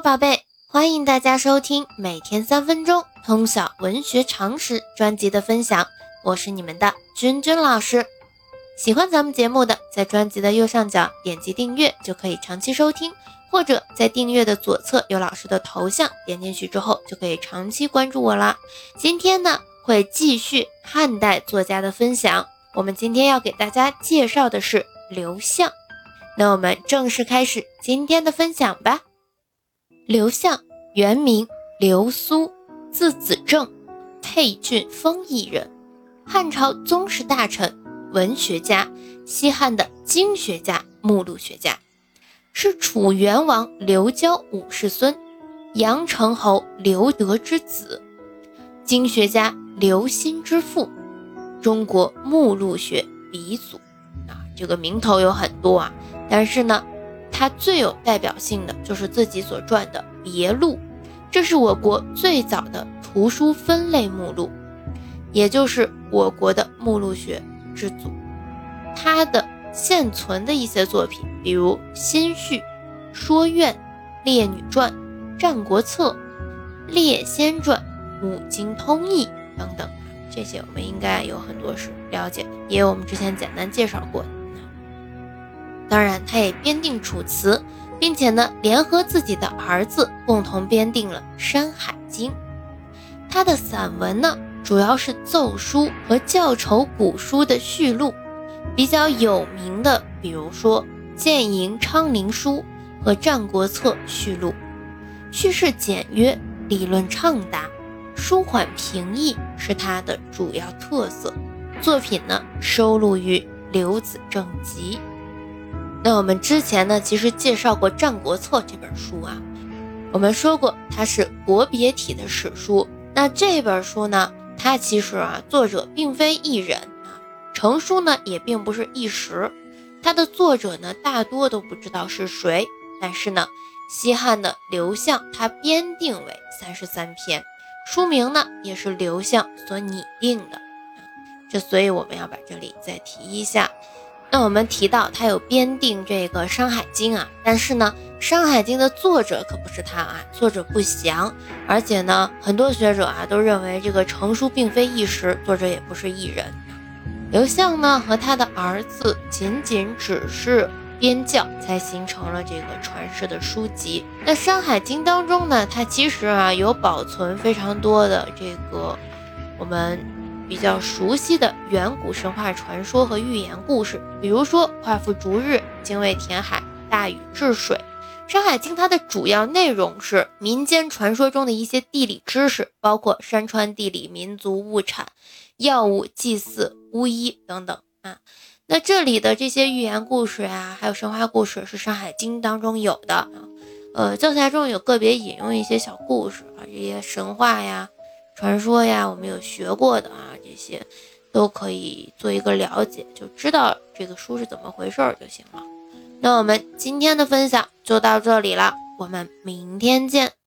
宝贝，欢迎大家收听每天三分钟通晓文学常识专辑的分享，我是你们的君君老师。喜欢咱们节目的，在专辑的右上角点击订阅就可以长期收听，或者在订阅的左侧有老师的头像，点进去之后就可以长期关注我啦。今天呢，会继续汉代作家的分享，我们今天要给大家介绍的是刘向。那我们正式开始今天的分享吧。刘向，原名刘苏，字子正，沛郡丰邑人，汉朝宗室大臣、文学家，西汉的经学家、目录学家，是楚元王刘交五世孙，阳城侯刘德之子，经学家刘歆之父，中国目录学鼻祖。啊，这个名头有很多啊，但是呢。他最有代表性的就是自己所撰的《别录》，这是我国最早的图书分类目录，也就是我国的目录学之祖。他的现存的一些作品，比如《新序》《说苑》《列女传》《战国策》《列仙传》《五经通义》等等，这些我们应该有很多是了解的，也有我们之前简单介绍过。当然，他也编订《楚辞》，并且呢，联合自己的儿子共同编订了《山海经》。他的散文呢，主要是奏书和校筹古书的序录，比较有名的，比如说《建营昌陵书》和《战国策》序录，叙事简约，理论畅达，舒缓平易，是他的主要特色。作品呢，收录于《刘子正集》。那我们之前呢，其实介绍过《战国策》这本书啊，我们说过它是国别体的史书。那这本书呢，它其实啊，作者并非一人啊，成书呢也并不是一时，它的作者呢大多都不知道是谁。但是呢，西汉的刘向他编定为三十三篇，书名呢也是刘向所拟定的这所以我们要把这里再提一下。那我们提到他有编定这个《山海经》啊，但是呢，《山海经》的作者可不是他啊，作者不详，而且呢，很多学者啊都认为这个成书并非一时，作者也不是一人。刘向呢和他的儿子仅仅只是编校，才形成了这个传世的书籍。那《山海经》当中呢，它其实啊有保存非常多的这个我们。比较熟悉的远古神话传说和寓言故事，比如说夸父逐日、精卫填海、大禹治水。《山海经》它的主要内容是民间传说中的一些地理知识，包括山川地理、民族物产、药物、祭祀、巫医等等啊。那这里的这些寓言故事呀，还有神话故事，是《山海经》当中有的啊。呃，教材中有个别引用一些小故事啊，这些神话呀。传说呀，我们有学过的啊，些都可以做一个了解，就知道这个书是怎么回事儿就行了。那我们今天的分享就到这里了，我们明天见。